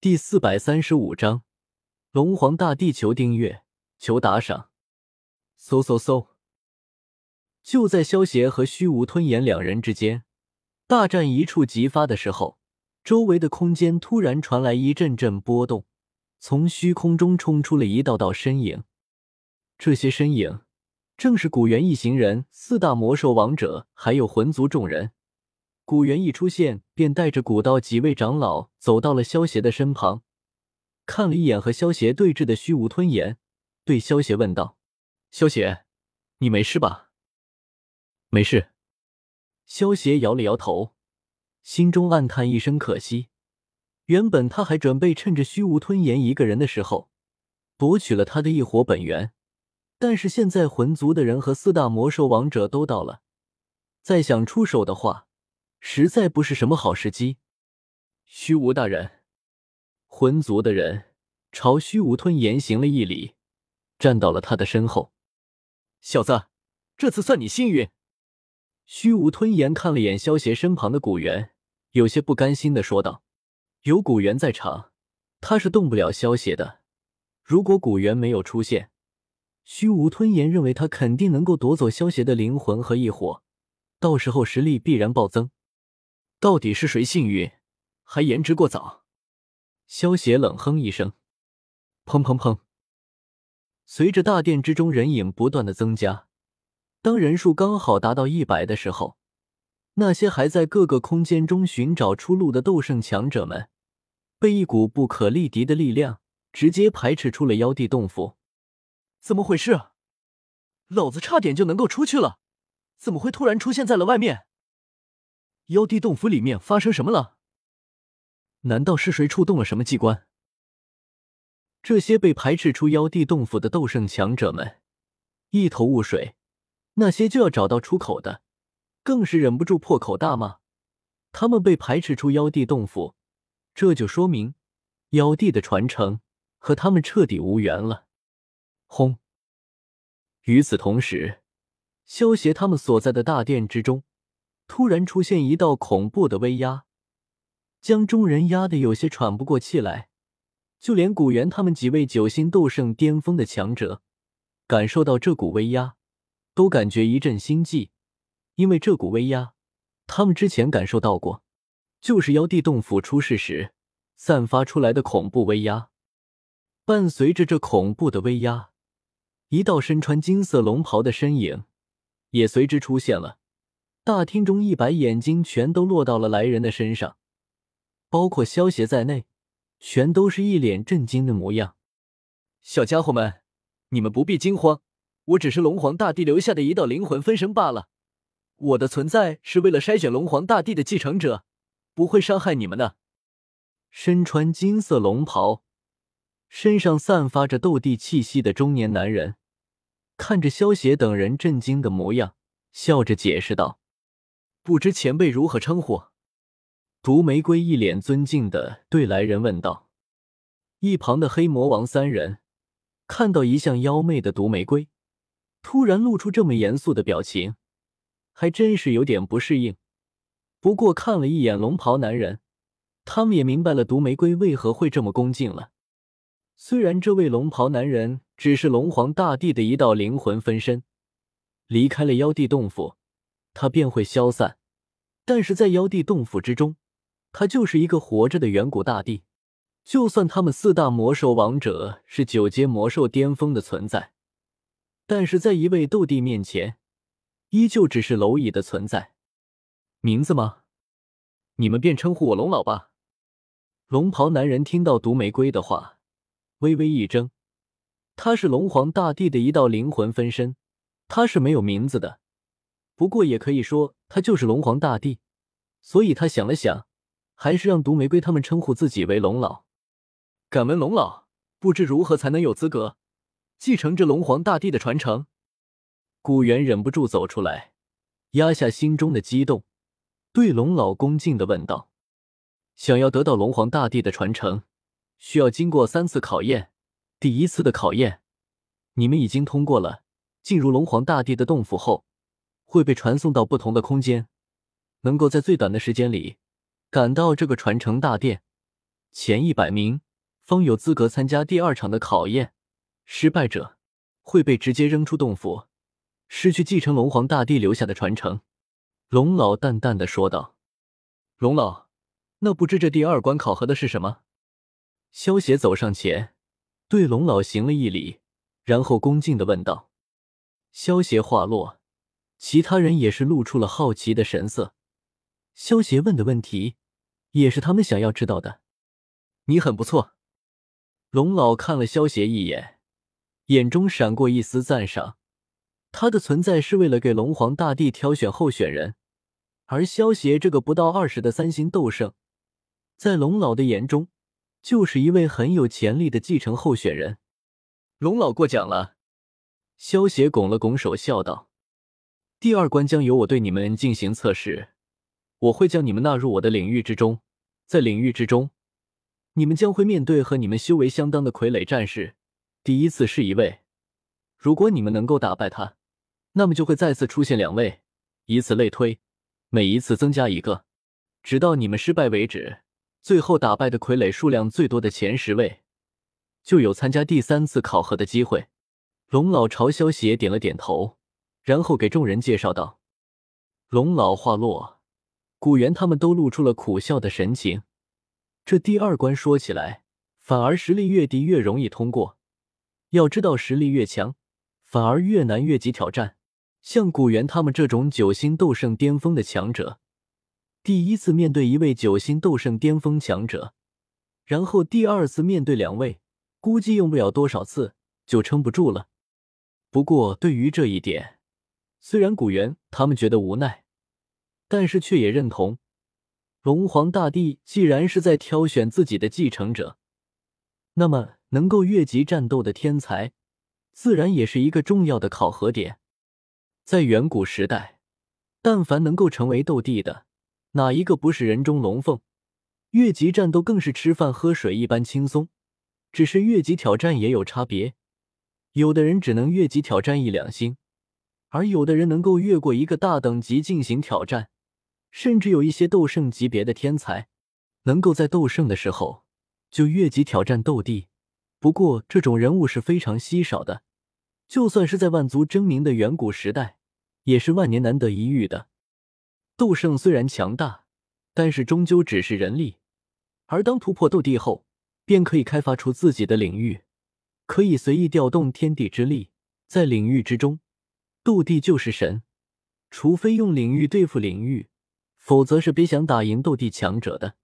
第四百三十五章，龙皇大帝求订阅，求打赏，嗖嗖嗖！就在萧协和虚无吞炎两人之间大战一触即发的时候，周围的空间突然传来一阵阵波动，从虚空中冲出了一道道身影。这些身影正是古元一行人、四大魔兽王者，还有魂族众人。古猿一出现，便带着古道几位长老走到了萧邪的身旁，看了一眼和萧邪对峙的虚无吞炎，对萧邪问道：“萧邪，你没事吧？”“没事。”萧邪摇了摇头，心中暗叹一声可惜。原本他还准备趁着虚无吞炎一个人的时候，夺取了他的异火本源，但是现在魂族的人和四大魔兽王者都到了，再想出手的话。实在不是什么好时机。虚无大人，魂族的人朝虚无吞炎行了一礼，站到了他的身后。小子，这次算你幸运。虚无吞炎看了眼萧邪身旁的古元，有些不甘心的说道：“有古元在场，他是动不了萧邪的。如果古元没有出现，虚无吞炎认为他肯定能够夺走萧邪的灵魂和异火，到时候实力必然暴增。”到底是谁幸运，还言之过早。萧邪冷哼一声，砰砰砰。随着大殿之中人影不断的增加，当人数刚好达到一百的时候，那些还在各个空间中寻找出路的斗圣强者们，被一股不可力敌的力量直接排斥出了妖帝洞府。怎么回事？老子差点就能够出去了，怎么会突然出现在了外面？妖帝洞府里面发生什么了？难道是谁触动了什么机关？这些被排斥出妖帝洞府的斗圣强者们一头雾水，那些就要找到出口的，更是忍不住破口大骂。他们被排斥出妖帝洞府，这就说明妖帝的传承和他们彻底无缘了。轰！与此同时，萧协他们所在的大殿之中。突然出现一道恐怖的威压，将众人压得有些喘不过气来。就连古元他们几位九星斗圣巅峰的强者，感受到这股威压，都感觉一阵心悸，因为这股威压，他们之前感受到过，就是妖帝洞府出事时散发出来的恐怖威压。伴随着这恐怖的威压，一道身穿金色龙袍的身影也随之出现了。大厅中一百眼睛全都落到了来人的身上，包括萧协在内，全都是一脸震惊的模样。小家伙们，你们不必惊慌，我只是龙皇大帝留下的一道灵魂分身罢了。我的存在是为了筛选龙皇大帝的继承者，不会伤害你们的。身穿金色龙袍，身上散发着斗帝气息的中年男人，看着萧协等人震惊的模样，笑着解释道。不知前辈如何称呼？毒玫瑰一脸尊敬的对来人问道。一旁的黑魔王三人看到一向妖媚的毒玫瑰，突然露出这么严肃的表情，还真是有点不适应。不过看了一眼龙袍男人，他们也明白了毒玫瑰为何会这么恭敬了。虽然这位龙袍男人只是龙皇大帝的一道灵魂分身，离开了妖帝洞府。他便会消散，但是在妖帝洞府之中，他就是一个活着的远古大帝。就算他们四大魔兽王者是九阶魔兽巅峰的存在，但是在一位斗帝面前，依旧只是蝼蚁的存在。名字吗？你们便称呼我龙老吧。龙袍男人听到毒玫瑰的话，微微一怔。他是龙皇大帝的一道灵魂分身，他是没有名字的。不过也可以说，他就是龙皇大帝，所以他想了想，还是让毒玫瑰他们称呼自己为龙老。敢问龙老，不知如何才能有资格继承这龙皇大帝的传承？古元忍不住走出来，压下心中的激动，对龙老恭敬的问道：“想要得到龙皇大帝的传承，需要经过三次考验。第一次的考验，你们已经通过了。进入龙皇大帝的洞府后。”会被传送到不同的空间，能够在最短的时间里赶到这个传承大殿，前一百名方有资格参加第二场的考验，失败者会被直接扔出洞府，失去继承龙皇大帝留下的传承。龙老淡淡的说道：“龙老，那不知这第二关考核的是什么？”萧协走上前，对龙老行了一礼，然后恭敬的问道。萧协话落，其他人也是露出了好奇的神色。萧协问的问题，也是他们想要知道的。你很不错。龙老看了萧协一眼，眼中闪过一丝赞赏。他的存在是为了给龙皇大帝挑选候选人，而萧协这个不到二十的三星斗圣，在龙老的眼中，就是一位很有潜力的继承候选人。龙老过奖了。萧协拱了拱手，笑道：“第二关将由我对你们进行测试。”我会将你们纳入我的领域之中，在领域之中，你们将会面对和你们修为相当的傀儡战士。第一次是一位，如果你们能够打败他，那么就会再次出现两位，以此类推，每一次增加一个，直到你们失败为止。最后打败的傀儡数量最多的前十位，就有参加第三次考核的机会。龙老朝萧邪点了点头，然后给众人介绍道：“龙老话落。”古猿他们都露出了苦笑的神情。这第二关说起来，反而实力越低越容易通过。要知道，实力越强，反而越难越级挑战。像古猿他们这种九星斗圣巅峰的强者，第一次面对一位九星斗圣巅峰强者，然后第二次面对两位，估计用不了多少次就撑不住了。不过，对于这一点，虽然古元他们觉得无奈。但是却也认同，龙皇大帝既然是在挑选自己的继承者，那么能够越级战斗的天才，自然也是一个重要的考核点。在远古时代，但凡能够成为斗帝的，哪一个不是人中龙凤？越级战斗更是吃饭喝水一般轻松。只是越级挑战也有差别，有的人只能越级挑战一两星，而有的人能够越过一个大等级进行挑战。甚至有一些斗圣级别的天才，能够在斗圣的时候就越级挑战斗帝。不过，这种人物是非常稀少的，就算是在万族争鸣的远古时代，也是万年难得一遇的。斗圣虽然强大，但是终究只是人力。而当突破斗帝后，便可以开发出自己的领域，可以随意调动天地之力，在领域之中，斗帝就是神。除非用领域对付领域。否则是别想打赢斗帝强者的。